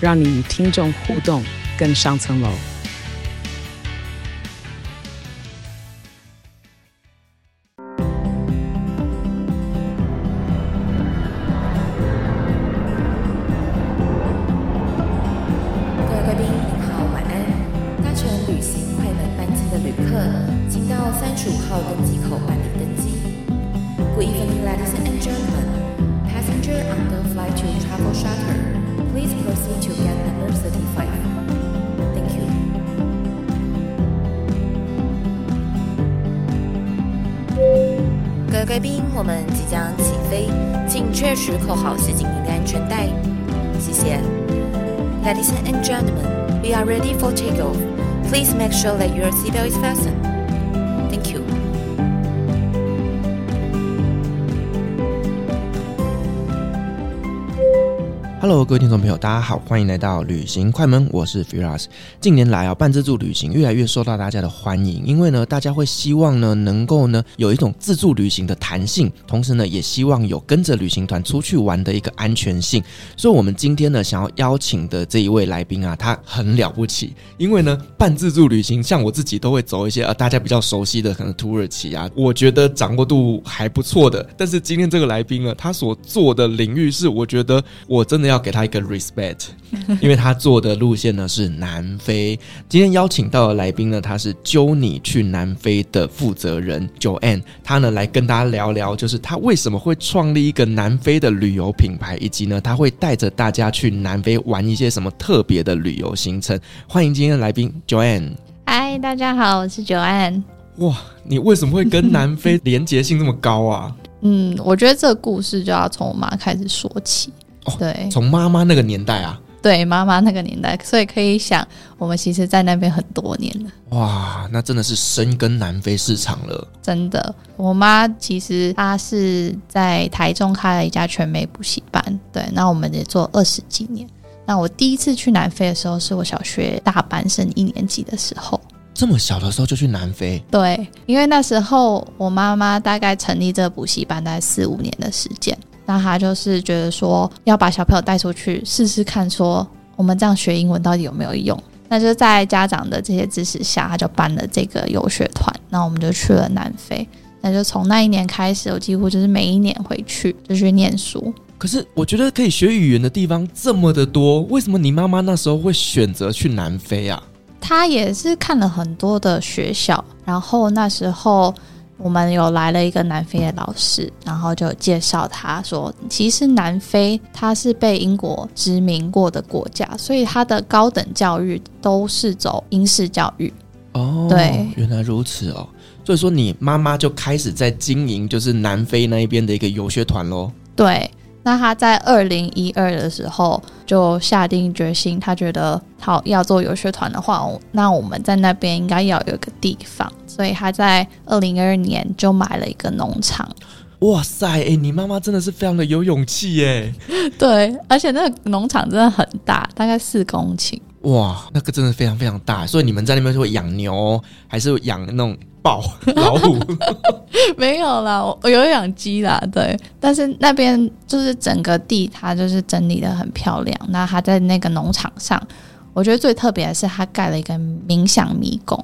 让你与听众互动更上层楼。Ready for takeoff. Please make sure that your seatbelt is fastened. Hello，各位听众朋友，大家好，欢迎来到旅行快门，我是 Firas。近年来啊，半自助旅行越来越受到大家的欢迎，因为呢，大家会希望呢，能够呢有一种自助旅行的弹性，同时呢，也希望有跟着旅行团出去玩的一个安全性。所以，我们今天呢，想要邀请的这一位来宾啊，他很了不起，因为呢，半自助旅行，像我自己都会走一些呃大家比较熟悉的，可能土耳其啊，我觉得掌握度还不错的。但是今天这个来宾呢，他所做的领域是，我觉得我真的。要给他一个 respect，因为他做的路线呢是南非。今天邀请到的来宾呢，他是揪你去南非的负责人 Joanne，他呢来跟大家聊聊，就是他为什么会创立一个南非的旅游品牌，以及呢他会带着大家去南非玩一些什么特别的旅游行程。欢迎今天的来宾 Joanne。嗨，大家好，我是 Joanne。哇，你为什么会跟南非连结性这么高啊？嗯，我觉得这个故事就要从我妈开始说起。对，从妈妈那个年代啊，对，妈妈那个年代，所以可以想，我们其实，在那边很多年了。哇，那真的是深耕南非市场了。真的，我妈其实她是在台中开了一家全美补习班，对，那我们也做二十几年。那我第一次去南非的时候，是我小学大班升一年级的时候。这么小的时候就去南非？对，因为那时候我妈妈大概成立这个补习班大概四五年的时间。那他就是觉得说要把小朋友带出去试试看，说我们这样学英文到底有没有用？那就在家长的这些支持下，他就办了这个游学团。那我们就去了南非。那就从那一年开始，我几乎就是每一年回去就去念书。可是我觉得可以学语言的地方这么的多，为什么你妈妈那时候会选择去南非啊？她也是看了很多的学校，然后那时候。我们有来了一个南非的老师，然后就介绍他说，其实南非它是被英国殖民过的国家，所以它的高等教育都是走英式教育。哦，对，原来如此哦。所以说，你妈妈就开始在经营，就是南非那一边的一个游学团喽。对。那他在二零一二的时候就下定决心，他觉得好要做游学团的话，那我们在那边应该要有一个地方，所以他在二零二二年就买了一个农场。哇塞，哎、欸，你妈妈真的是非常的有勇气耶！对，而且那个农场真的很大，大概四公顷。哇，那个真的非常非常大，所以你们在那边是会养牛，还是养那种？豹 老虎没有啦，我有养鸡啦，对。但是那边就是整个地，它就是整理的很漂亮。那它在那个农场上，我觉得最特别的是它盖了一个冥想迷宫。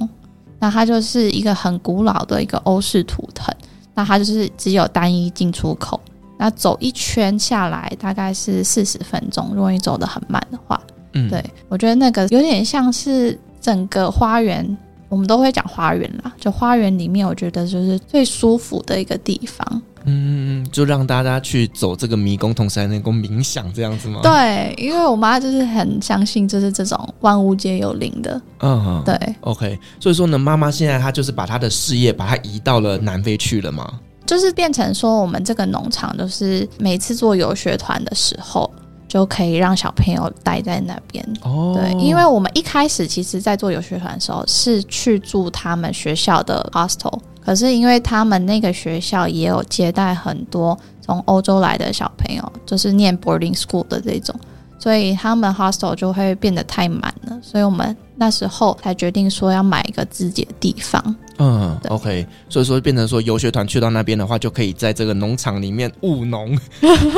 那它就是一个很古老的一个欧式图腾。那它就是只有单一进出口。那走一圈下来大概是四十分钟，如果你走得很慢的话，嗯，对。我觉得那个有点像是整个花园。我们都会讲花园啦，就花园里面，我觉得就是最舒服的一个地方。嗯，就让大家去走这个迷宫，同时还能够冥想这样子吗？对，因为我妈就是很相信，就是这种万物皆有灵的。嗯，对。OK，所以说呢，妈妈现在她就是把她的事业把它移到了南非去了吗？就是变成说，我们这个农场，就是每次做游学团的时候。就可以让小朋友待在那边。哦，对，因为我们一开始其实，在做游学团的时候，是去住他们学校的 hostel，可是因为他们那个学校也有接待很多从欧洲来的小朋友，就是念 boarding school 的这种，所以他们 hostel 就会变得太满了，所以我们那时候才决定说要买一个自己的地方。嗯，OK，所以说变成说游学团去到那边的话，就可以在这个农场里面务农，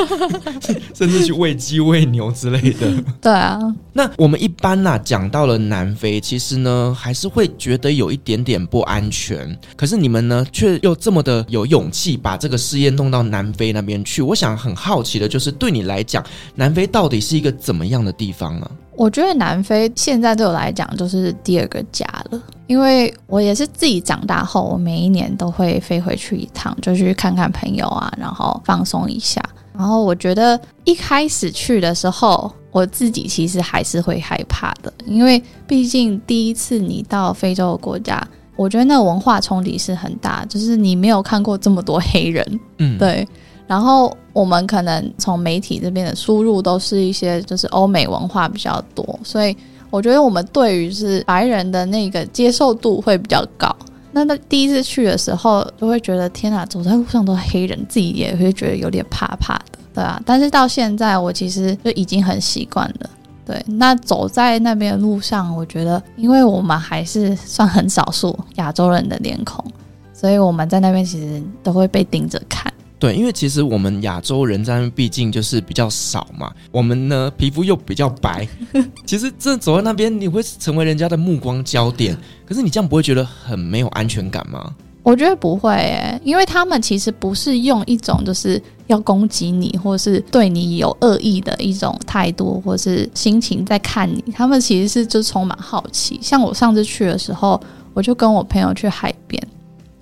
甚至去喂鸡喂牛之类的。对啊，那我们一般呐、啊、讲到了南非，其实呢还是会觉得有一点点不安全。可是你们呢却又这么的有勇气把这个试验弄到南非那边去。我想很好奇的就是，对你来讲，南非到底是一个怎么样的地方啊？我觉得南非现在对我来讲就是第二个家了，因为我也是自己长大后，我每一年都会飞回去一趟，就去看看朋友啊，然后放松一下。然后我觉得一开始去的时候，我自己其实还是会害怕的，因为毕竟第一次你到非洲的国家，我觉得那个文化冲击是很大，就是你没有看过这么多黑人，嗯，对。然后我们可能从媒体这边的输入都是一些就是欧美文化比较多，所以我觉得我们对于是白人的那个接受度会比较高。那那第一次去的时候就会觉得天哪，走在路上都是黑人，自己也会觉得有点怕怕的，对啊。但是到现在我其实就已经很习惯了。对，那走在那边的路上，我觉得因为我们还是算很少数亚洲人的脸孔，所以我们在那边其实都会被盯着看。对，因为其实我们亚洲人在那边毕竟就是比较少嘛，我们呢皮肤又比较白，其实这走在那边你会成为人家的目光焦点。可是你这样不会觉得很没有安全感吗？我觉得不会诶，因为他们其实不是用一种就是要攻击你，或是对你有恶意的一种态度或是心情在看你，他们其实是就充满好奇。像我上次去的时候，我就跟我朋友去海边。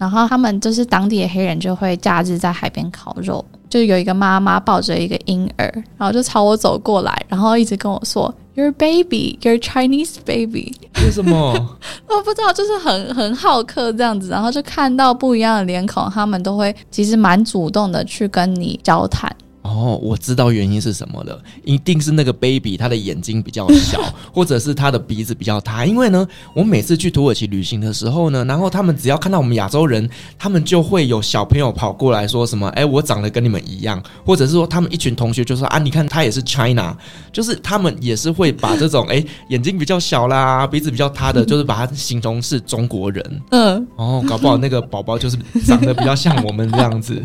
然后他们就是当地的黑人，就会假日在海边烤肉。就有一个妈妈抱着一个婴儿，然后就朝我走过来，然后一直跟我说：“Your baby, your Chinese baby。”为什么？我不知道，就是很很好客这样子。然后就看到不一样的脸孔，他们都会其实蛮主动的去跟你交谈。哦，我知道原因是什么了，一定是那个 baby 他的眼睛比较小，或者是他的鼻子比较塌。因为呢，我每次去土耳其旅行的时候呢，然后他们只要看到我们亚洲人，他们就会有小朋友跑过来说什么：“哎，我长得跟你们一样。”或者是说他们一群同学就说：“啊，你看他也是 China。”就是他们也是会把这种哎眼睛比较小啦，鼻子比较塌的，就是把它形容是中国人。嗯，哦，搞不好那个宝宝就是长得比较像我们这样子。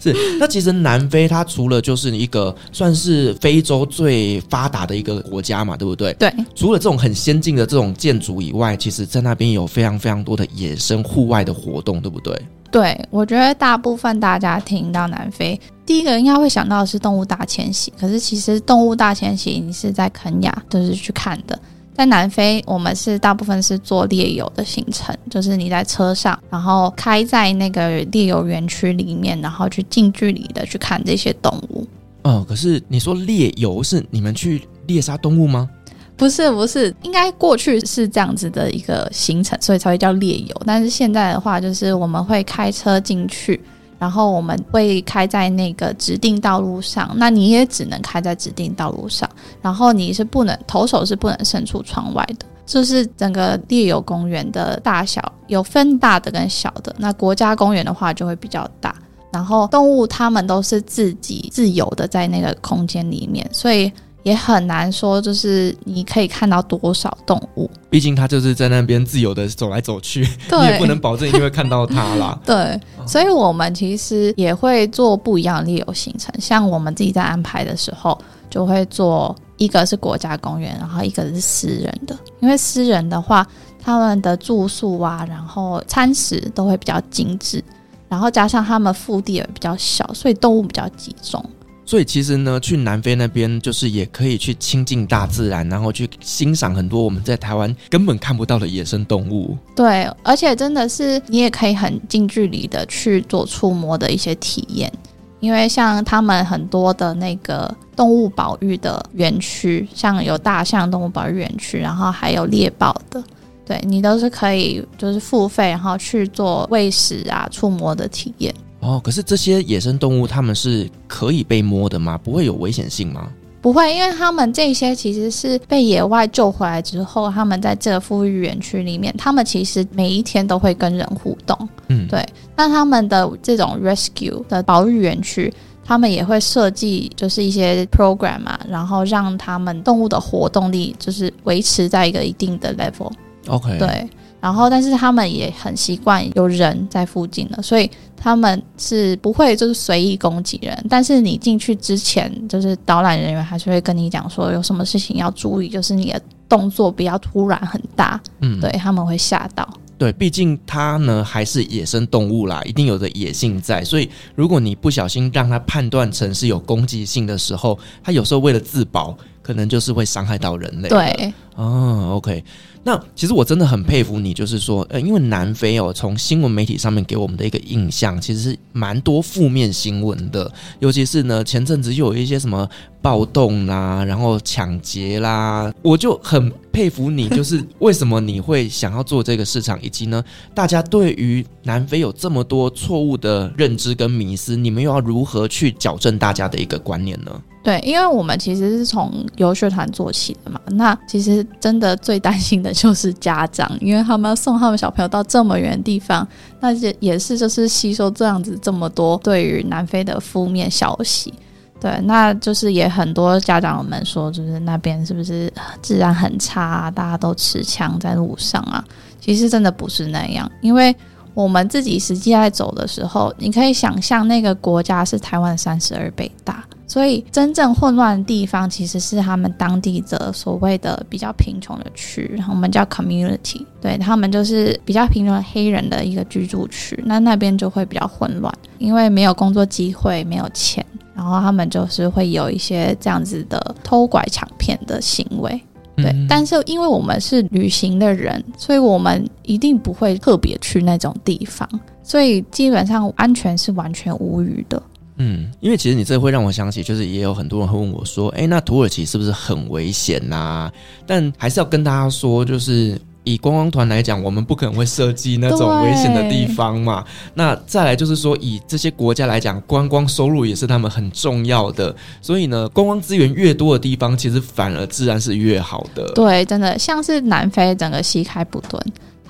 是，那其实南非它除了就是一个算是非洲最发达的一个国家嘛，对不对？对。除了这种很先进的这种建筑以外，其实在那边有非常非常多的野生户外的活动，对不对？对，我觉得大部分大家听到南非，第一个应该会想到的是动物大迁徙。可是其实动物大迁徙你是在肯亚就是去看的。在南非，我们是大部分是做猎游的行程，就是你在车上，然后开在那个猎游园区里面，然后去近距离的去看这些动物。哦，可是你说猎游是你们去猎杀动物吗？不是，不是，应该过去是这样子的一个行程，所以才会叫猎游。但是现在的话，就是我们会开车进去。然后我们会开在那个指定道路上，那你也只能开在指定道路上。然后你是不能投手是不能伸出窗外的。就是整个猎游公园的大小有分大的跟小的。那国家公园的话就会比较大。然后动物它们都是自己自由的在那个空间里面，所以。也很难说，就是你可以看到多少动物。毕竟它就是在那边自由的走来走去，你也不能保证一定会看到它啦。对，所以我们其实也会做不一样的旅游行程。像我们自己在安排的时候，就会做一个是国家公园，然后一个是私人的。因为私人的话，他们的住宿啊，然后餐食都会比较精致，然后加上他们腹地也比较小，所以动物比较集中。所以其实呢，去南非那边就是也可以去亲近大自然，然后去欣赏很多我们在台湾根本看不到的野生动物。对，而且真的是你也可以很近距离的去做触摸的一些体验，因为像他们很多的那个动物保育的园区，像有大象动物保育园区，然后还有猎豹的，对，你都是可以就是付费，然后去做喂食啊、触摸的体验。哦，可是这些野生动物它们是可以被摸的吗？不会有危险性吗？不会，因为他们这些其实是被野外救回来之后，他们在这个复育园区里面，他们其实每一天都会跟人互动。嗯，对。那他们的这种 rescue 的保育园区，他们也会设计就是一些 program 啊，然后让他们动物的活动力就是维持在一个一定的 level。OK，对。然后，但是他们也很习惯有人在附近了，所以他们是不会就是随意攻击人。但是你进去之前，就是导览人员还是会跟你讲说有什么事情要注意，就是你的动作不要突然很大，嗯，对，他们会吓到。对，毕竟它呢还是野生动物啦，一定有着野性在，所以如果你不小心让它判断成是有攻击性的时候，它有时候为了自保，可能就是会伤害到人类。对，哦，OK。那其实我真的很佩服你，就是说，呃，因为南非哦，从新闻媒体上面给我们的一个印象，其实是蛮多负面新闻的，尤其是呢，前阵子又有一些什么暴动啦，然后抢劫啦，我就很佩服你，就是为什么你会想要做这个市场，以及呢，大家对于南非有这么多错误的认知跟迷思，你们又要如何去矫正大家的一个观念呢？对，因为我们其实是从游学团做起的嘛，那其实真的最担心的就是家长，因为他们要送他们小朋友到这么远的地方，那也也是就是吸收这样子这么多对于南非的负面消息。对，那就是也很多家长们说，就是那边是不是治安很差，大家都持枪在路上啊？其实真的不是那样，因为我们自己实际在走的时候，你可以想象那个国家是台湾三十二倍大。所以，真正混乱的地方其实是他们当地的所谓的比较贫穷的区，我们叫 community，对，他们就是比较贫穷的黑人的一个居住区，那那边就会比较混乱，因为没有工作机会，没有钱，然后他们就是会有一些这样子的偷拐抢骗的行为，对。嗯、但是因为我们是旅行的人，所以我们一定不会特别去那种地方，所以基本上安全是完全无虞的。嗯，因为其实你这会让我想起，就是也有很多人会问我说：“哎，那土耳其是不是很危险呐？”但还是要跟大家说，就是以观光团来讲，我们不可能会设计那种危险的地方嘛。那再来就是说，以这些国家来讲，观光收入也是他们很重要的，所以呢，观光资源越多的地方，其实反而自然是越好的。对，真的像是南非整个西开普敦。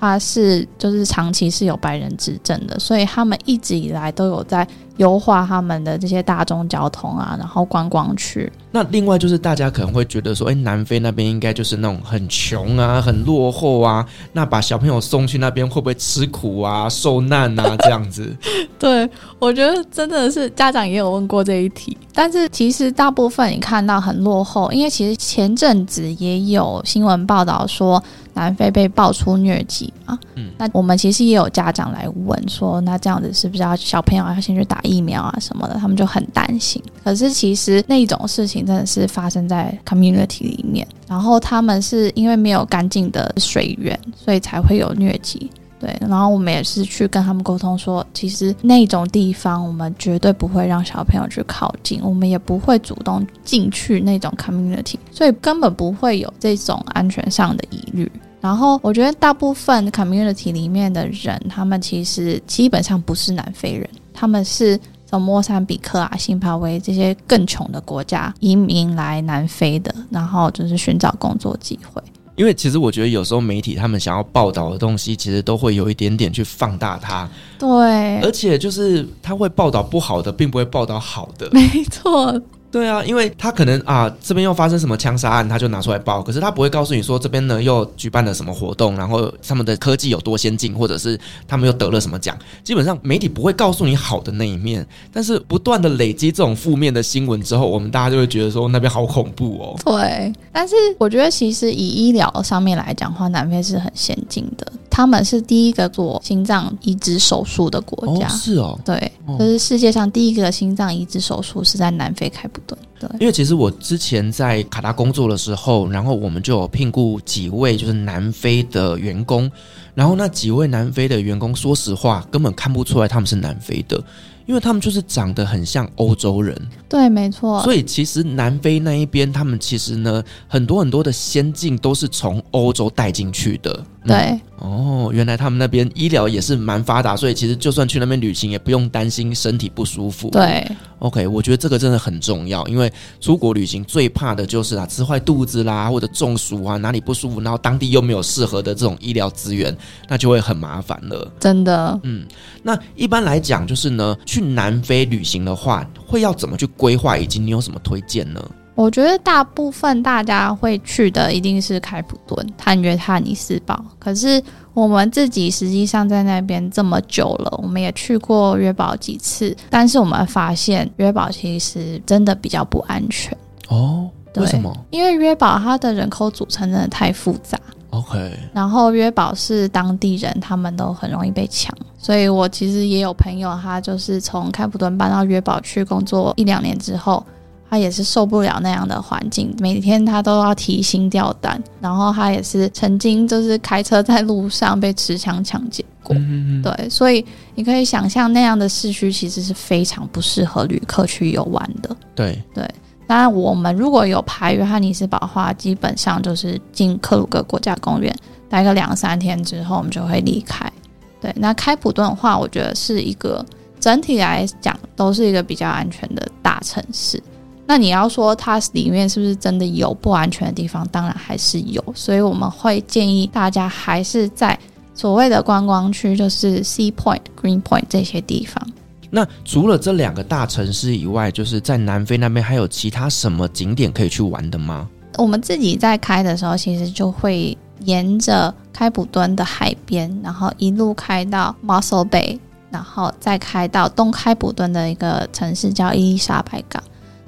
它是就是长期是有白人执政的，所以他们一直以来都有在优化他们的这些大众交通啊，然后观光区。那另外就是大家可能会觉得说，哎，南非那边应该就是那种很穷啊、很落后啊，那把小朋友送去那边会不会吃苦啊、受难啊这样子？对，我觉得真的是家长也有问过这一题，但是其实大部分你看到很落后，因为其实前阵子也有新闻报道说。南非被爆出疟疾嘛？嗯，那我们其实也有家长来问说，那这样子是不是要小朋友要先去打疫苗啊什么的？他们就很担心。可是其实那种事情真的是发生在 community 里面，然后他们是因为没有干净的水源，所以才会有疟疾。对，然后我们也是去跟他们沟通说，其实那种地方我们绝对不会让小朋友去靠近，我们也不会主动进去那种 community，所以根本不会有这种安全上的疑虑。然后我觉得大部分 community 里面的人，他们其实基本上不是南非人，他们是从莫桑比克啊、新巴威这些更穷的国家移民来南非的，然后就是寻找工作机会。因为其实我觉得有时候媒体他们想要报道的东西，其实都会有一点点去放大它。对，而且就是他会报道不好的，并不会报道好的。没错。对啊，因为他可能啊这边又发生什么枪杀案，他就拿出来报。可是他不会告诉你说这边呢又举办了什么活动，然后他们的科技有多先进，或者是他们又得了什么奖。基本上媒体不会告诉你好的那一面，但是不断的累积这种负面的新闻之后，我们大家就会觉得说那边好恐怖哦。对，但是我觉得其实以医疗上面来讲的话，南非是很先进的。他们是第一个做心脏移植手术的国家。哦，是哦，对，就是世界上第一个心脏移植手术是在南非开普敦。对，因为其实我之前在卡达工作的时候，然后我们就有聘雇几位就是南非的员工，然后那几位南非的员工，说实话根本看不出来他们是南非的。因为他们就是长得很像欧洲人，对，没错。所以其实南非那一边，他们其实呢，很多很多的先进都是从欧洲带进去的。对、嗯，哦，原来他们那边医疗也是蛮发达，所以其实就算去那边旅行，也不用担心身体不舒服。对，OK，我觉得这个真的很重要，因为出国旅行最怕的就是啊，吃坏肚子啦，或者中暑啊，哪里不舒服，然后当地又没有适合的这种医疗资源，那就会很麻烦了。真的，嗯，那一般来讲，就是呢，去南非旅行的话，会要怎么去规划，以及你有什么推荐呢？我觉得大部分大家会去的一定是开普敦、探约翰尼斯堡。可是我们自己实际上在那边这么久了，我们也去过约堡几次，但是我们发现约堡其实真的比较不安全哦。为什么？因为约堡它的人口组成真的太复杂。OK。然后约堡是当地人，他们都很容易被抢，所以我其实也有朋友，他就是从开普敦搬到约堡去工作一两年之后。他也是受不了那样的环境，每天他都要提心吊胆。然后他也是曾经就是开车在路上被持枪抢劫过。嗯嗯对，所以你可以想象那样的市区其实是非常不适合旅客去游玩的。对对，当然我们如果有排约翰尼斯堡的话，基本上就是进克鲁格国家公园待个两三天之后，我们就会离开。对，那开普敦的话，我觉得是一个整体来讲都是一个比较安全的大城市。那你要说它里面是不是真的有不安全的地方？当然还是有，所以我们会建议大家还是在所谓的观光区，就是 Sea Point、Green Point 这些地方。那除了这两个大城市以外，就是在南非那边还有其他什么景点可以去玩的吗？我们自己在开的时候，其实就会沿着开普敦的海边，然后一路开到 Mossel Bay，然后再开到东开普敦的一个城市叫伊丽莎白港。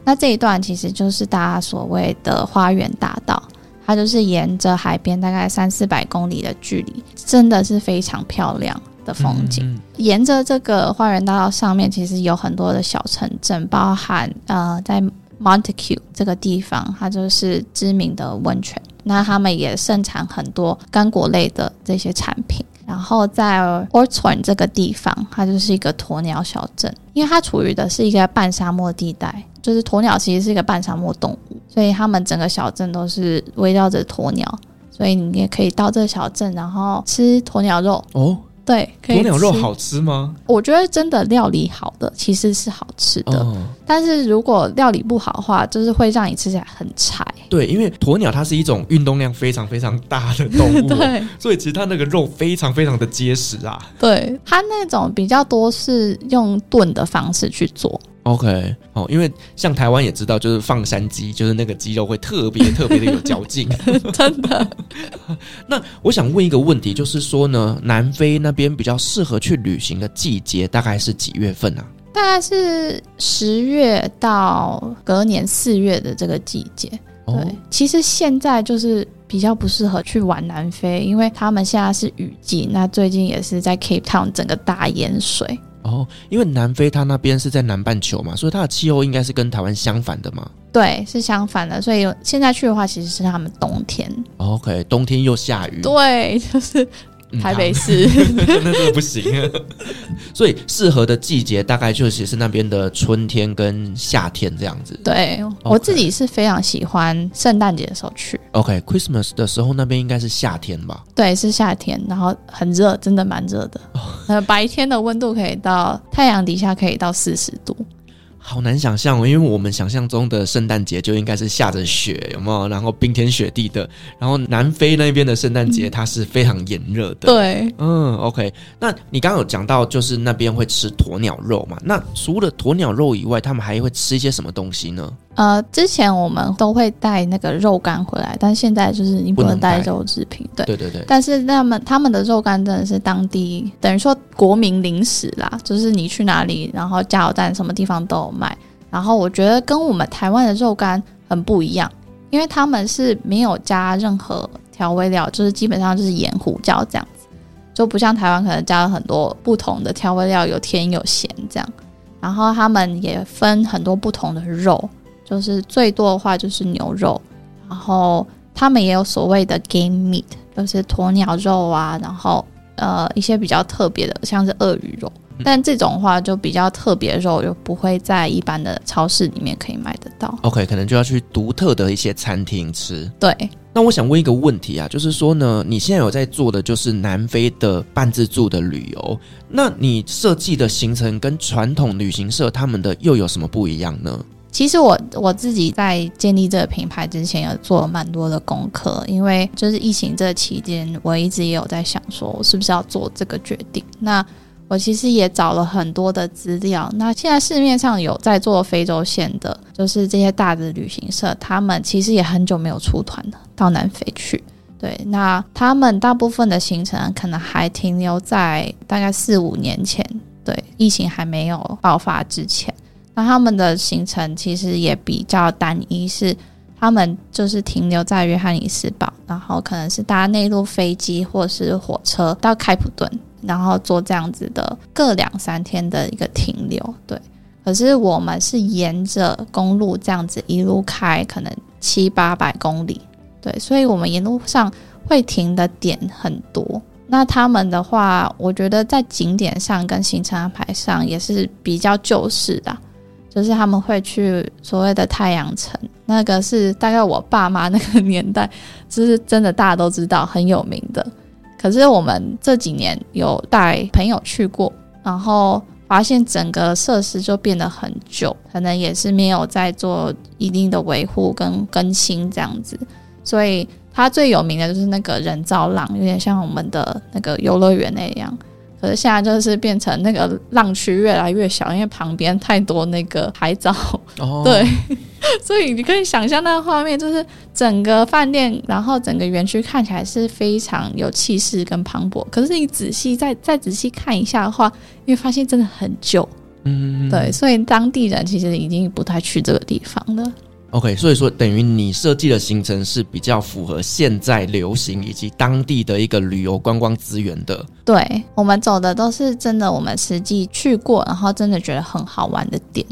那这一段其实就是大家所谓的花园大道，它就是沿着海边大概三四百公里的距离，真的是非常漂亮的风景。嗯嗯、沿着这个花园大道上面，其实有很多的小城镇，包含呃在 Montague 这个地方，它就是知名的温泉。那他们也盛产很多干果类的这些产品。然后在 Ortswen 这个地方，它就是一个鸵鸟小镇，因为它处于的是一个半沙漠地带，就是鸵鸟其实是一个半沙漠动物，所以他们整个小镇都是围绕着鸵鸟，所以你也可以到这个小镇，然后吃鸵鸟肉哦。对，鸵鸟肉好吃吗？我觉得真的料理好的其实是好吃的，哦、但是如果料理不好的话，就是会让你吃起来很柴。对，因为鸵鸟它是一种运动量非常非常大的动物，对，所以其实它那个肉非常非常的结实啊。对，它那种比较多是用炖的方式去做。OK，哦，因为像台湾也知道，就是放山鸡，就是那个鸡肉会特别特别的有嚼劲，真的。那我想问一个问题，就是说呢，南非那边比较适合去旅行的季节大概是几月份啊？大概是十月到隔年四月的这个季节。对，哦、其实现在就是比较不适合去玩南非，因为他们现在是雨季，那最近也是在 Cape Town 整个大淹水。哦，因为南非它那边是在南半球嘛，所以它的气候应该是跟台湾相反的嘛。对，是相反的，所以现在去的话，其实是他们冬天。OK，冬天又下雨。对，就是。台北市 那真的不行，所以适合的季节大概就是是那边的春天跟夏天这样子。对，Okay. 我自己是非常喜欢圣诞节的时候去。OK，Christmas 的时候那边应该是夏天吧？对，是夏天，然后很热，真的蛮热的。呃，oh. 白天的温度可以到太阳底下可以到四十度。好难想象哦，因为我们想象中的圣诞节就应该是下着雪，有没有？然后冰天雪地的。然后南非那边的圣诞节，它是非常炎热的。对，嗯，OK。那你刚刚有讲到，就是那边会吃鸵鸟肉嘛？那除了鸵鸟肉以外，他们还会吃一些什么东西呢？呃，之前我们都会带那个肉干回来，但现在就是你不能带肉制品，对对对对。但是他们他们的肉干真的是当地等于说国民零食啦，就是你去哪里，然后加油站什么地方都有卖。然后我觉得跟我们台湾的肉干很不一样，因为他们是没有加任何调味料，就是基本上就是盐胡椒这样子，就不像台湾可能加了很多不同的调味料，有甜有咸这样。然后他们也分很多不同的肉。就是最多的话就是牛肉，然后他们也有所谓的 game meat，就是鸵鸟肉啊，然后呃一些比较特别的，像是鳄鱼肉。但这种话就比较特别肉，又不会在一般的超市里面可以买得到。OK，可能就要去独特的一些餐厅吃。对那我想问一个问题啊，就是说呢，你现在有在做的就是南非的半自助的旅游，那你设计的行程跟传统旅行社他们的又有什么不一样呢？其实我我自己在建立这个品牌之前，有做了蛮多的功课，因为就是疫情这期间，我一直也有在想，说我是不是要做这个决定。那我其实也找了很多的资料。那现在市面上有在做非洲线的，就是这些大的旅行社，他们其实也很久没有出团了，到南非去。对，那他们大部分的行程可能还停留在大概四五年前，对，疫情还没有爆发之前。那他们的行程其实也比较单一，是他们就是停留在约翰尼斯堡，然后可能是搭内陆飞机或是火车到开普敦，然后做这样子的各两三天的一个停留。对，可是我们是沿着公路这样子一路开，可能七八百公里。对，所以我们沿路上会停的点很多。那他们的话，我觉得在景点上跟行程安排上也是比较旧式的。就是他们会去所谓的太阳城，那个是大概我爸妈那个年代，就是真的大家都知道很有名的。可是我们这几年有带朋友去过，然后发现整个设施就变得很旧，可能也是没有在做一定的维护跟更新这样子。所以它最有名的就是那个人造浪，有点像我们的那个游乐园那样。可是现在就是变成那个浪区越来越小，因为旁边太多那个海藻。哦，对，所以你可以想象那个画面，就是整个饭店，然后整个园区看起来是非常有气势跟磅礴。可是你仔细再再仔细看一下的话，你会发现真的很旧。嗯，对，所以当地人其实已经不太去这个地方了。OK，所以说等于你设计的行程是比较符合现在流行以及当地的一个旅游观光资源的。对，我们走的都是真的，我们实际去过，然后真的觉得很好玩的点。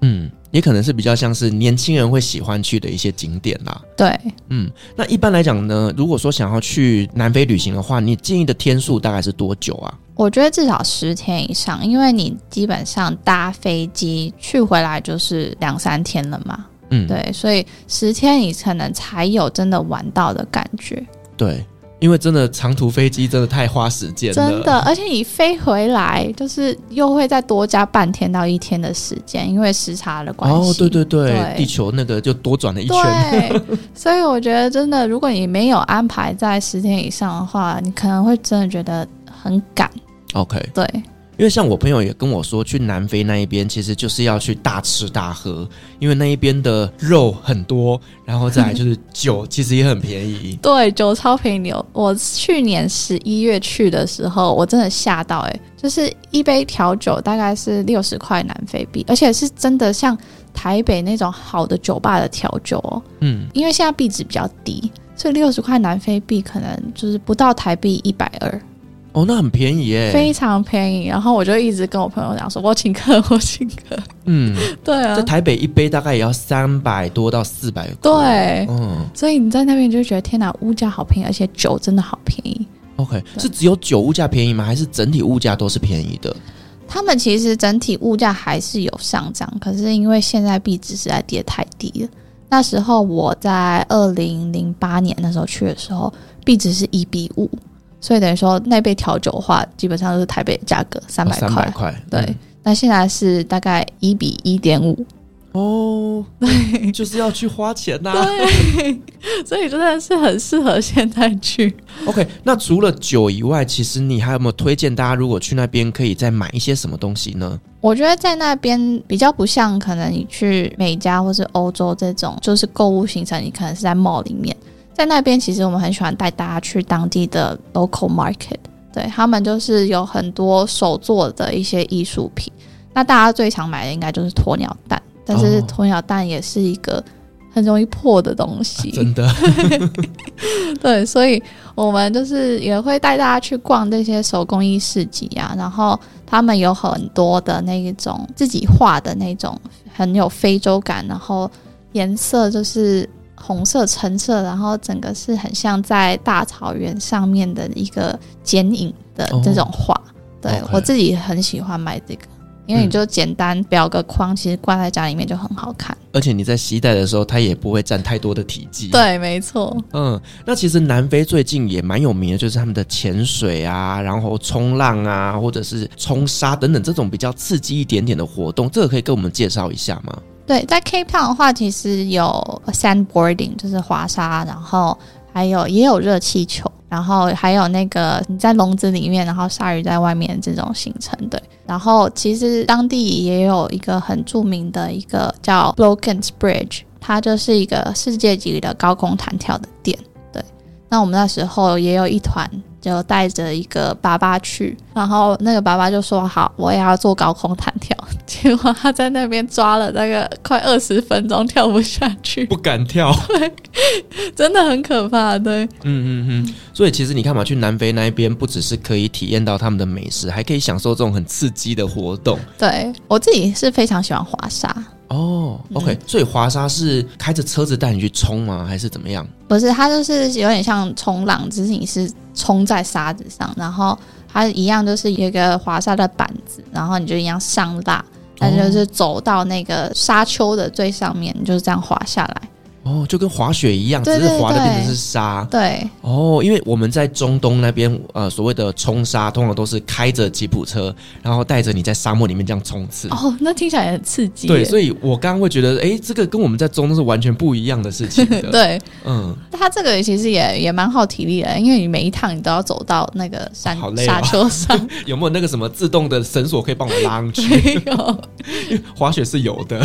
嗯，也可能是比较像是年轻人会喜欢去的一些景点啦。对，嗯，那一般来讲呢，如果说想要去南非旅行的话，你建议的天数大概是多久啊？我觉得至少十天以上，因为你基本上搭飞机去回来就是两三天了嘛。嗯，对，所以十天你可能才有真的玩到的感觉。对，因为真的长途飞机真的太花时间了，真的，而且你飞回来就是又会再多加半天到一天的时间，因为时差的关系。哦，对对对，对地球那个就多转了一圈。对，所以我觉得真的，如果你没有安排在十天以上的话，你可能会真的觉得很赶。OK，对。因为像我朋友也跟我说，去南非那一边其实就是要去大吃大喝，因为那一边的肉很多，然后再来就是酒，其实也很便宜。对，酒超便宜。我去年十一月去的时候，我真的吓到哎、欸，就是一杯调酒大概是六十块南非币，而且是真的像台北那种好的酒吧的调酒哦。嗯，因为现在币值比较低，所以六十块南非币可能就是不到台币一百二。哦，那很便宜耶，非常便宜。然后我就一直跟我朋友讲说：“我请客，我请客。”嗯，对啊，在台北一杯大概也要三百多到四百。对，嗯，所以你在那边就觉得天哪，物价好便宜，而且酒真的好便宜。OK，是只有酒物价便宜吗？还是整体物价都是便宜的？他们其实整体物价还是有上涨，可是因为现在币值实在跌太低了。那时候我在二零零八年那时候去的时候，币值是一比五。所以等于说那杯调酒的话，基本上都是台北的价格三百块。三百块，对。那、嗯、现在是大概一比一点五。哦，对，就是要去花钱呐、啊。对，所以真的是很适合现在去。OK，那除了酒以外，其实你还有没有推荐大家，如果去那边可以再买一些什么东西呢？我觉得在那边比较不像，可能你去美加或是欧洲这种，就是购物行程，你可能是在 mall 里面。在那边，其实我们很喜欢带大家去当地的 local market，对，他们就是有很多手做的一些艺术品。那大家最常买的应该就是鸵鸟蛋，但是鸵鸟蛋也是一个很容易破的东西，哦、真的。对，所以我们就是也会带大家去逛这些手工艺市集啊，然后他们有很多的那一种自己画的那种很有非洲感，然后颜色就是。红色、橙色，然后整个是很像在大草原上面的一个剪影的这种画。哦、对、我自己很喜欢买这个。因为你就简单裱个框，其实挂在家里面就很好看。而且你在携带的时候，它也不会占太多的体积。对，没错。嗯，那其实南非最近也蛮有名的，就是他们的潜水啊，然后冲浪啊，或者是冲沙等等这种比较刺激一点点的活动，这个可以跟我们介绍一下吗？对，在 Cape Town 的话，其实有 sandboarding，就是滑沙，然后还有也有热气球。然后还有那个你在笼子里面，然后鲨鱼在外面这种行程，对。然后其实当地也有一个很著名的一个叫 Blockens Bridge，它就是一个世界级的高空弹跳的店，对。那我们那时候也有一团。就带着一个爸爸去，然后那个爸爸就说：“好，我也要做高空弹跳。”结果他在那边抓了大概快二十分钟，跳不下去，不敢跳。对，真的很可怕。对，嗯嗯嗯。所以其实你看嘛，去南非那一边，不只是可以体验到他们的美食，还可以享受这种很刺激的活动。对，我自己是非常喜欢滑沙。哦，OK，嗯，所以滑沙是开着车子带你去冲吗？还是怎么样？不是，它就是有点像冲浪，只是你是冲在沙子上，然后它一样就是一个滑沙的板子，然后你就一样上蜡，那就是走到那个沙丘的最上面，你就是这样滑下来。哦，就跟滑雪一样，只是滑的变成是沙。对，哦，因为我们在中东那边，呃，所谓的冲沙，通常都是开着吉普车，然后带着你在沙漠里面这样冲刺。哦，那听起来也很刺激。对，所以我刚刚会觉得，哎，这个跟我们在中东是完全不一样的事情的。对，嗯，它这个其实也也蛮耗体力的，因为你每一趟你都要走到那个山、哦、沙丘上。有没有那个什么自动的绳索可以帮我拉上去？没有，滑雪是有的。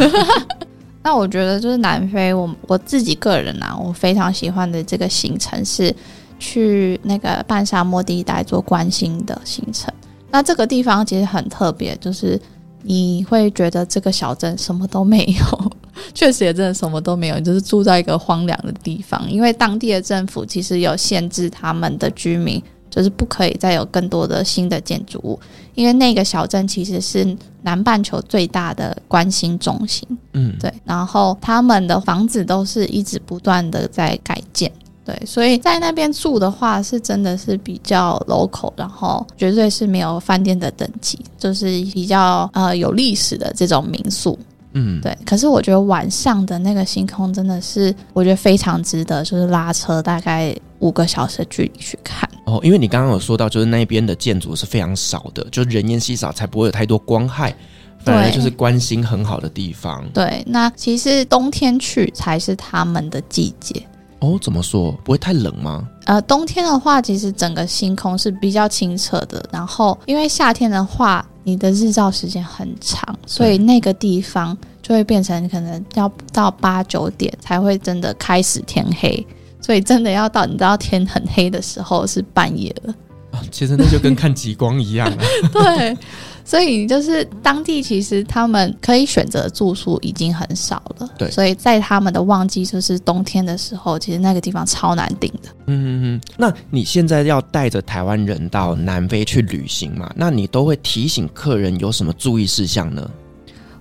那我觉得就是南非，我我自己个人啊，我非常喜欢的这个行程是去那个半沙漠地带做观星的行程。那这个地方其实很特别，就是你会觉得这个小镇什么都没有，确实也真的什么都没有，就是住在一个荒凉的地方，因为当地的政府其实有限制他们的居民。就是不可以再有更多的新的建筑物，因为那个小镇其实是南半球最大的关心中心。嗯，对。然后他们的房子都是一直不断的在改建，对。所以在那边住的话，是真的是比较 local，然后绝对是没有饭店的等级，就是比较呃有历史的这种民宿。嗯，对。可是我觉得晚上的那个星空真的是，我觉得非常值得，就是拉车大概五个小时的距离去看。哦，因为你刚刚有说到，就是那边的建筑是非常少的，就人烟稀少，才不会有太多光害，反而就是关心很好的地方。对，那其实冬天去才是他们的季节。哦，怎么说？不会太冷吗？呃，冬天的话，其实整个星空是比较清澈的。然后，因为夏天的话，你的日照时间很长，所以那个地方就会变成可能要到八九点才会真的开始天黑。所以真的要到你知道天很黑的时候是半夜了啊，其实那就跟看极光一样啊。对，所以就是当地其实他们可以选择住宿已经很少了。对，所以在他们的旺季就是冬天的时候，其实那个地方超难订的。嗯嗯嗯。那你现在要带着台湾人到南非去旅行嘛？那你都会提醒客人有什么注意事项呢？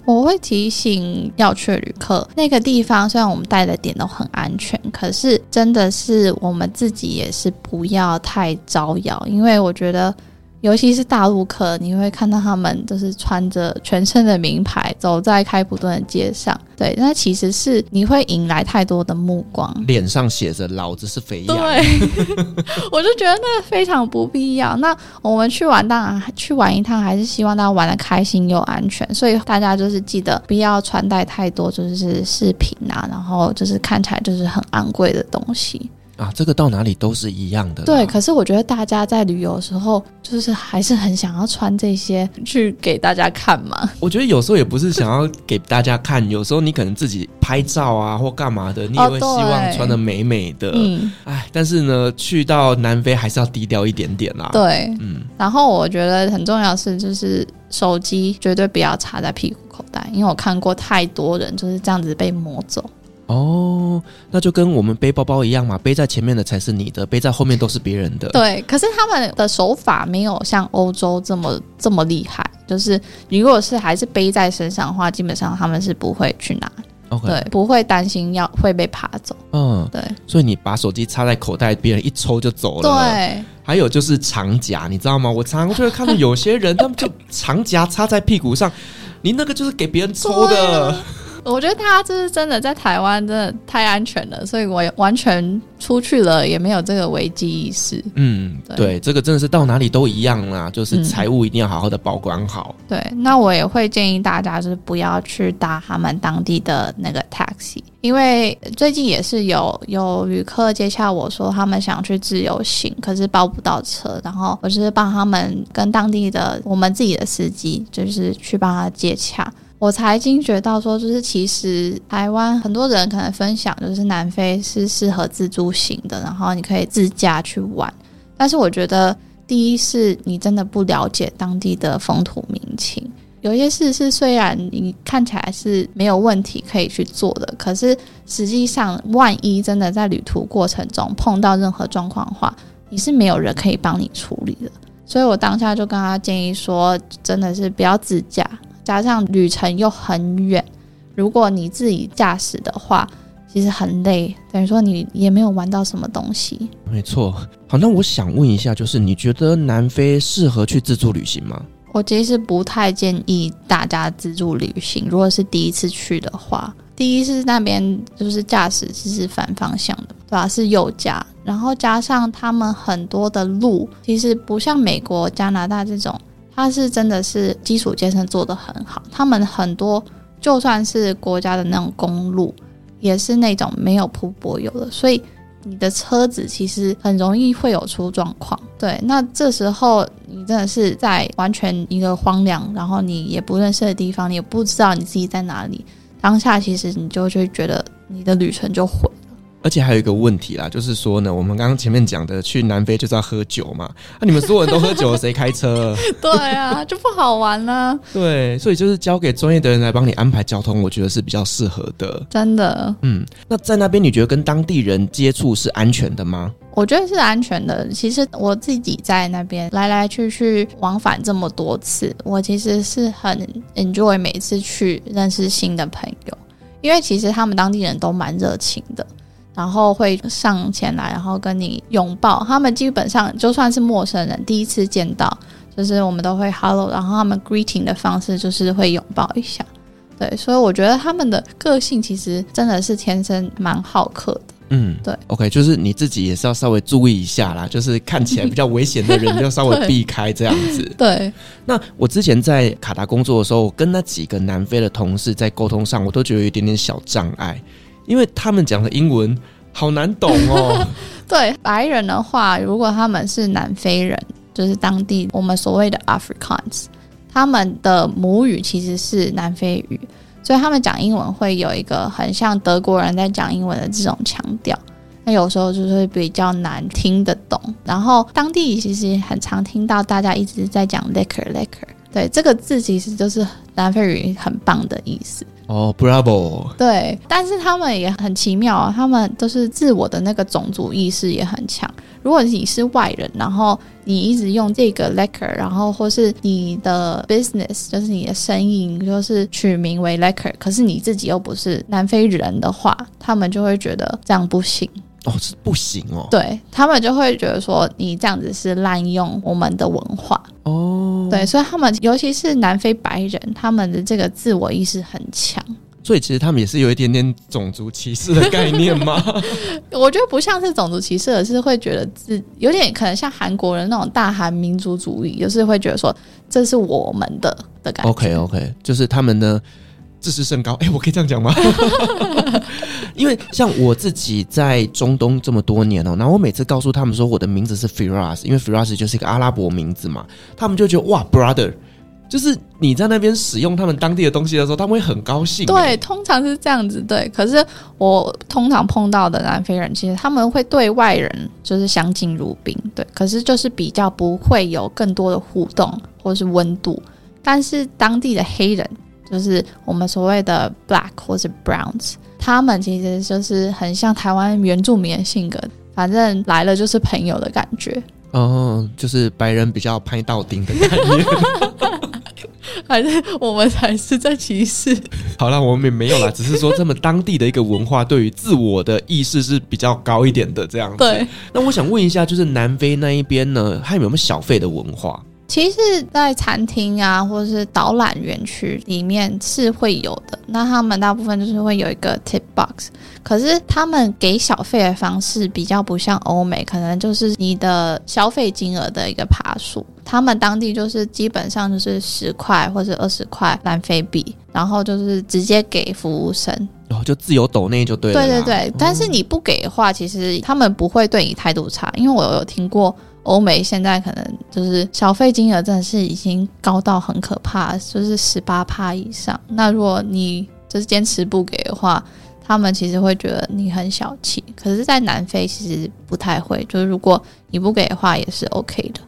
我会提醒要去的旅客，那个地方虽然我们带的点都很安全，可是真的是我们自己也是不要太招摇，因为我觉得。尤其是大陆客，你会看到他们都是穿着全身的名牌，走在开普敦的街上。对，那其实是你会引来太多的目光，脸上写着“老子是肥羊”。对，我就觉得那个非常不必要。那我们去玩，当然去玩一趟，还是希望大家玩的开心又安全。所以大家就是记得不要穿戴太多，就是饰品啊，然后就是看起来就是很昂贵的东西。啊，这个到哪里都是一样的。对，可是我觉得大家在旅游的时候，就是还是很想要穿这些去给大家看嘛。我觉得有时候也不是想要给大家看，有时候你可能自己拍照啊或干嘛的，你也会希望穿的美美的。嗯，哎，但是呢，去到南非还是要低调一点点啦。对，嗯。然后我觉得很重要的是，就是手机绝对不要插在屁股口袋，因为我看过太多人就是这样子被摸走。哦，那就跟我们背包包一样嘛，背在前面的才是你的，背在后面都是别人的。对，可是他们的手法没有像欧洲这么这么厉害，就是你如果是还是背在身上的话，基本上他们是不会去拿。对，不会担心要会被爬走。嗯，对，所以你把手机插在口袋，别人一抽就走了。对，还有就是长夹，你知道吗？我常常就会看到有些人，他们就长夹插在屁股上，你那个就是给别人抽的。我觉得他这是真的在台湾真的太安全了，所以我也完全出去了也没有这个危机意识。嗯，对，对，这个真的是到哪里都一样啦，就是财务一定要好好的保管好。嗯。对，那我也会建议大家就是不要去搭他们当地的那个 taxi，因为最近也是有有旅客接洽我说他们想去自由行，可是包不到车，然后我就是帮他们跟当地的我们自己的司机就是去帮他接洽。我才惊觉到说，就是其实台湾很多人可能分享，就是南非是适合自助型的，然后你可以自驾去玩。但是我觉得，第一是你真的不了解当地的风土民情，有些事是虽然你看起来是没有问题可以去做的，可是实际上万一真的在旅途过程中碰到任何状况的话，你是没有人可以帮你处理的。所以我当下就跟他建议说，真的是不要自驾。加上旅程又很远，如果你自己驾驶的话，其实很累，等于说你也没有玩到什么东西。没错。好，那我想问一下，就是你觉得南非适合去自助旅行吗？我其实不太建议大家自助旅行。如果是第一次去的话，第一是那边就是驾驶其实反方向的，对吧？是右驾，然后加上他们很多的路其实不像美国、加拿大这种。他是真的是基础建设做得很好，他们很多就算是国家的那种公路，也是那种没有铺柏油的，所以你的车子其实很容易会有出状况。对，那这时候你真的是在完全一个荒凉，然后你也不认识的地方，你也不知道你自己在哪里，当下其实你就会觉得你的旅程就毁。而且还有一个问题啦，就是说呢，我们刚刚前面讲的去南非就是要喝酒嘛，那、啊、你们所有人都喝酒了，谁开车？对啊，就不好玩了。对，所以就是交给专业的人来帮你安排交通，我觉得是比较适合的。真的，嗯，那在那边你觉得跟当地人接触是安全的吗？我觉得是安全的。其实我自己在那边来来去去往返这么多次，我其实是很 enjoy 每次去认识新的朋友，因为其实他们当地人都蛮热情的。然后会上前来，然后跟你拥抱。他们基本上就算是陌生人，第一次见到，就是我们都会 hello，然后他们 greeting 的方式就是会拥抱一下。对，所以我觉得他们的个性其实真的是天生蛮好客的。嗯，对。OK，就是你自己也是要稍微注意一下啦，就是看起来比较危险的人，要稍微 避开这样子。对。对。那我之前在卡达工作的时候，跟那几个南非的同事在沟通上，我都觉得有一点点小障碍。因为他们讲的英文好难懂哦。对，白人的话，如果他们是南非人，就是当地我们所谓的 Africans，他们的母语其实是南非语，所以他们讲英文会有一个很像德国人在讲英文的这种腔调，那有时候就是会比较难听得懂。然后当地其实很常听到大家一直在讲 lekker lekker，对，这个字其实就是南非语很棒的意思。哦、，Bravo！对，但是他们也很奇妙啊，他们都是自我的那个种族意识也很强。如果你是外人，然后你一直用这个 lekker，然后或是你的 business 就是你的生意，就是取名为 Lecker，可是你自己又不是南非人的话，他们就会觉得这样不行。哦，是不行哦。对，他们就会觉得说你这样子是滥用我们的文化。哦，对，所以他们尤其是南非白人，他们的这个自我意识很强。所以其实他们也是有一点点种族歧视的概念吗？我觉得不像是种族歧视，而是会觉得自有点可能像韩国人那种大韩民族主义，就是会觉得说这是我们的的感觉。OK OK，就是他们呢。自视甚高，哎、欸，我可以这样讲吗？因为像我自己在中东这么多年哦、喔，然后我每次告诉他们说我的名字是 Firas，因为 Firas 就是一个阿拉伯名字嘛，他们就觉得哇，brother，就是你在那边使用他们当地的东西的时候，他们会很高兴。对，通常是这样子。对，可是我通常碰到的南非人，其实他们会对外人就是相敬如宾，对，可是就是比较不会有更多的互动或是温度，但是当地的黑人。就是我们所谓的 black 或者 browns，他们其实就是很像台湾原住民的性格，反正来了就是朋友的感觉。哦，就是白人比较拍到顶的感觉。还是我们才是在歧视？好了，我们也没有啦，只是说他们当地的一个文化对于自我的意识是比较高一点的这样子。对。那我想问一下，就是南非那一边呢，还有没有小费的文化？其实，在餐厅啊，或者是导览园区里面是会有的。那他们大部分就是会有一个 tip box，可是他们给小费的方式比较不像欧美，可能就是你的消费金额的一个爬数。他们当地就是基本上就是十块或者二十块南非币，然后就是直接给服务生，然后、哦、就自由抖内就对了。对对对，但是你不给的话，其实他们不会对你态度差，因为我有听过。欧美现在可能就是小费金额真的是已经高到很可怕，就是十八趴以上。那如果你就是坚持不给的话，他们其实会觉得你很小气。可是，在南非其实不太会，就是如果你不给的话，也是 OK 的。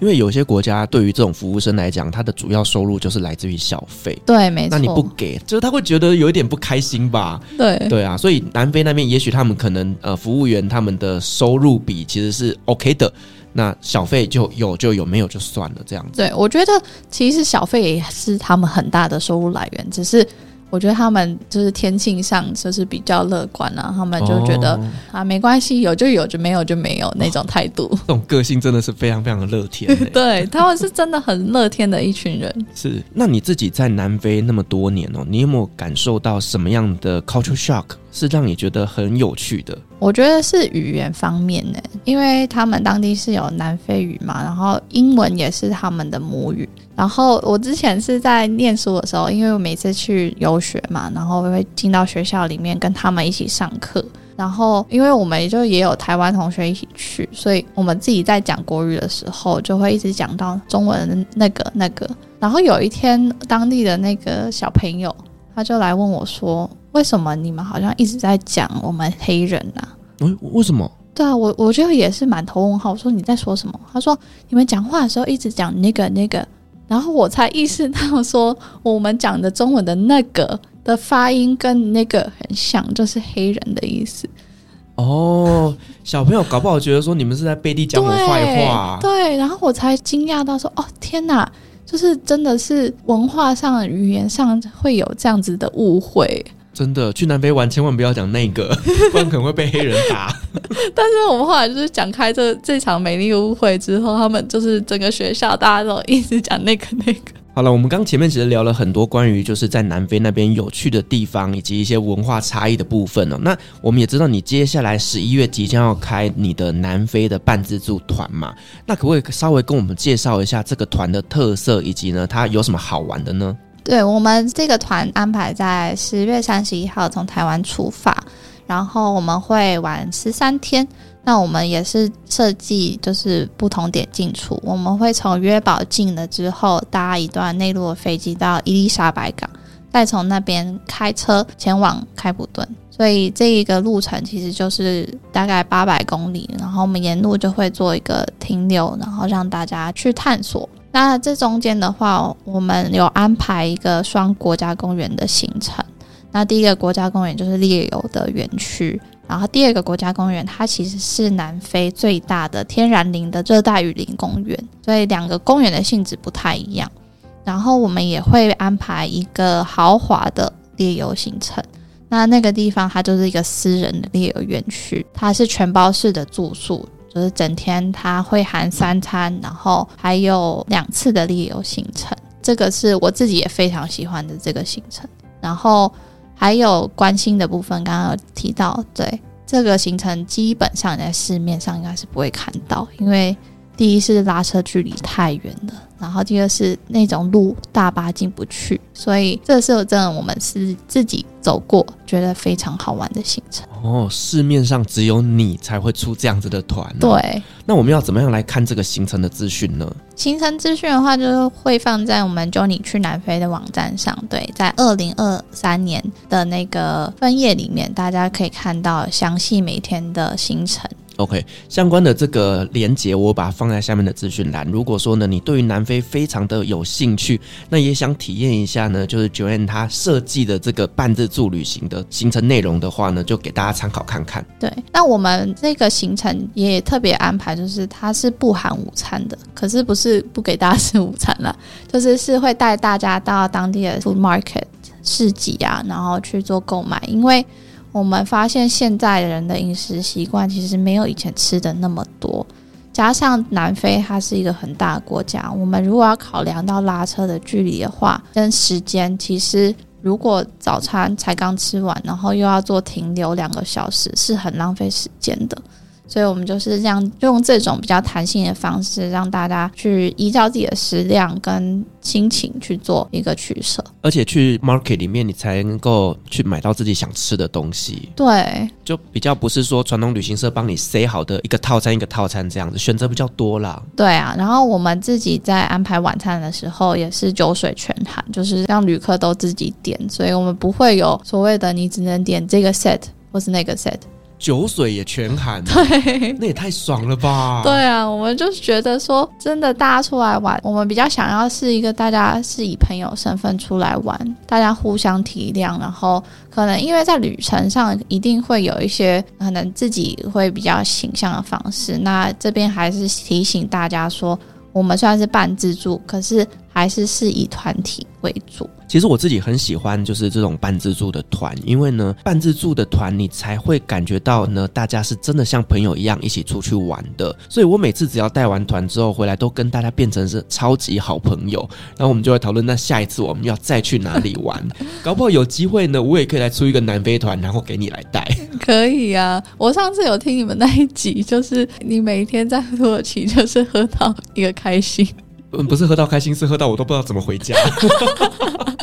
因为有些国家对于这种服务生来讲，他的主要收入就是来自于小费。对，没错。那你不给，就是他会觉得有一点不开心吧？对，对啊。所以南非那边，也许他们可能呃，服务员他们的收入比其实是 OK 的。那小费就有就有，没有就算了，这样子。对，我觉得其实小费也是他们很大的收入来源，只是我觉得他们就是天性上就是比较乐观啊，他们就觉得、哦、啊没关系，有就有，就没有就没有那种态度。这种个性真的是非常非常的乐天。对，他们是真的很乐天的一群人。是，那你自己在南非那么多年哦，你有没有感受到什么样的 culture shock？是让你觉得很有趣的，我觉得是语言方面呢，因为他们当地是有南非语嘛，然后英文也是他们的母语。然后我之前是在念书的时候，因为我每次去游学嘛，然后会进到学校里面跟他们一起上课。然后因为我们就也有台湾同学一起去，所以我们自己在讲国语的时候，就会一直讲到中文那个那个。然后有一天，当地的那个小朋友他就来问我说。为什么你们好像一直在讲我们黑人啊？为为什么？对啊，我我觉得也是满头问号。我说你在说什么？他说你们讲话的时候一直讲那个那个，然后我才意识到说我们讲的中文的那个的发音跟那个很像，就是黑人的意思。哦，小朋友搞不好觉得说你们是在背地讲我坏话。对，对，然后我才惊讶到说哦天哪，就是真的是文化上、语言上会有这样子的误会。真的去南非玩，千万不要讲那个，不然可能会被黑人打。但是我们后来就是讲开这这场美丽误会之后，他们就是整个学校大家都一直讲那个那个。好了，我们刚前面其实聊了很多关于就是在南非那边有趣的地方，以及一些文化差异的部分哦。那我们也知道你接下来十一月即将要开你的南非的半自助团嘛，那可不可以稍微跟我们介绍一下这个团的特色，以及呢它有什么好玩的呢？对，我们这个团安排在十月三十一号从台湾出发，然后我们会玩十三天。那我们也是设计就是不同点进出，我们会从约堡进了之后搭一段内陆的飞机到伊丽莎白港，再从那边开车前往开普敦。所以这一个路程其实就是大概八百公里，然后我们沿路就会做一个停留，然后让大家去探索。那这中间的话，我们有安排一个双国家公园的行程。那第一个国家公园就是猎游的园区，然后第二个国家公园它其实是南非最大的天然林的热带雨林公园，所以两个公园的性质不太一样。然后我们也会安排一个豪华的猎游行程。那那个地方它就是一个私人的猎游园区，它是全包式的住宿。就是整天它会含三餐，然后还有两次的猎游行程，这个是我自己也非常喜欢的这个行程。然后还有关心的部分，刚刚有提到，对，这个行程基本上在市面上应该是不会看到，因为第一是拉车距离太远了，然后第二是那种路大巴进不去，所以这是真的我们是自己走过，觉得非常好玩的行程。哦，市面上只有你才会出这样子的团啊。对，那我们要怎么样来看这个行程的资讯呢？行程资讯的话，就是会放在我们 Journey 去南非的网站上。对，在二零二三年的那个分页里面，大家可以看到详细每天的行程。OK，相关的这个连接我把它放在下面的资讯栏。如果说呢，你对于南非非常的有兴趣，那也想体验一下呢，就是 Joanne 她设计的这个半自助旅行的行程内容的话呢，就给大家参考看看。对，那我们这个行程也特别安排，就是它是不含午餐的，可是不是不给大家吃午餐了，就是是会带大家到当地的 food market 市集啊，然后去做购买，因为。我们发现现在人的饮食习惯其实没有以前吃的那么多，加上南非它是一个很大的国家，我们如果要考量到拉车的距离的话，跟时间，其实如果早餐才刚吃完，然后又要做停留两个小时，是很浪费时间的。所以我们就是这样用这种比较弹性的方式，让大家去依照自己的食量跟心情去做一个取舍。而且去 market 里面，你才能够去买到自己想吃的东西。对，就比较不是说传统旅行社帮你塞好的一个套餐一个套餐这样子，选择比较多啦。对啊，然后我们自己在安排晚餐的时候，也是酒水全含，就是让旅客都自己点，所以我们不会有所谓的你只能点这个 set 或是那个 set。酒水也全含，对，那也太爽了吧！对啊，我们就觉得说，真的大家出来玩，我们比较想要是一个大家是以朋友身份出来玩，大家互相体谅，然后可能因为在旅程上一定会有一些可能自己会比较形象的方式，那这边还是提醒大家说，我们虽然是半自助，可是还是是以团体为主。其实我自己很喜欢，就是这种半自助的团，因为呢，半自助的团你才会感觉到呢，大家是真的像朋友一样一起出去玩的。所以我每次只要带完团之后回来，都跟大家变成是超级好朋友。然后我们就会讨论，那下一次我们要再去哪里玩？搞不好有机会呢，我也可以来出一个南非团，然后给你来带。可以啊，我上次有听你们那一集，就是你每一天在土耳其就是喝到一个开心。嗯，不是喝到开心，是喝到我都不知道怎么回家。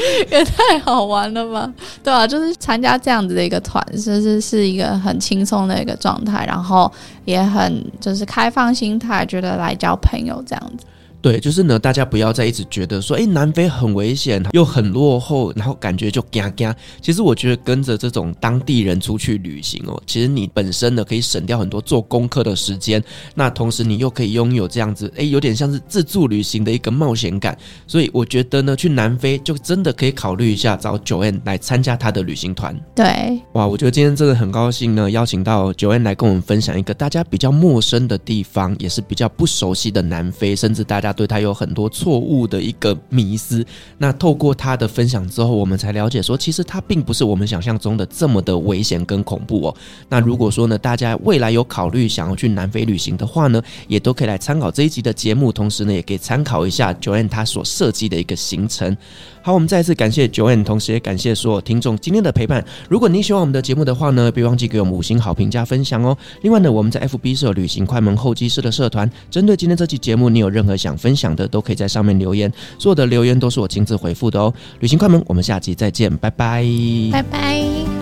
也太好玩了吧，对、啊？就是参加这样子的一个团，就是是一个很轻松的一个状态，然后也很就是开放心态，觉得来交朋友这样子。对，就是呢，大家不要再一直觉得说，诶，南非很危险，又很落后，然后感觉就嘎嘎。其实我觉得跟着这种当地人出去旅行哦，其实你本身呢可以省掉很多做功课的时间，那同时你又可以拥有这样子，诶，有点像是自助旅行的一个冒险感。所以我觉得呢，去南非就真的可以考虑一下找 Joanne 来参加他的旅行团。对，哇，我觉得今天真的很高兴呢，邀请到 Joanne 来跟我们分享一个大家比较陌生的地方，也是比较不熟悉的南非，甚至大家。对他有很多错误的一个迷思，那透过他的分享之后，我们才了解说，其实他并不是我们想象中的这么的危险跟恐怖哦。那如果说呢，大家未来有考虑想要去南非旅行的话呢，也都可以来参考这一集的节目，同时呢，也可以参考一下 Joanne 他所设计的一个行程。好，我们再次感谢 Joanne，同时也感谢所有听众今天的陪伴。如果您喜欢我们的节目的话呢，别忘记给我们五星好评加分享哦。另外呢，我们在 FB 是有旅行快门候机室的社团，针对今天这期节目，你有任何想分享的，都可以在上面留言，所有的留言都是我亲自回复的哦。旅行快门，我们下期再见，拜拜，拜拜。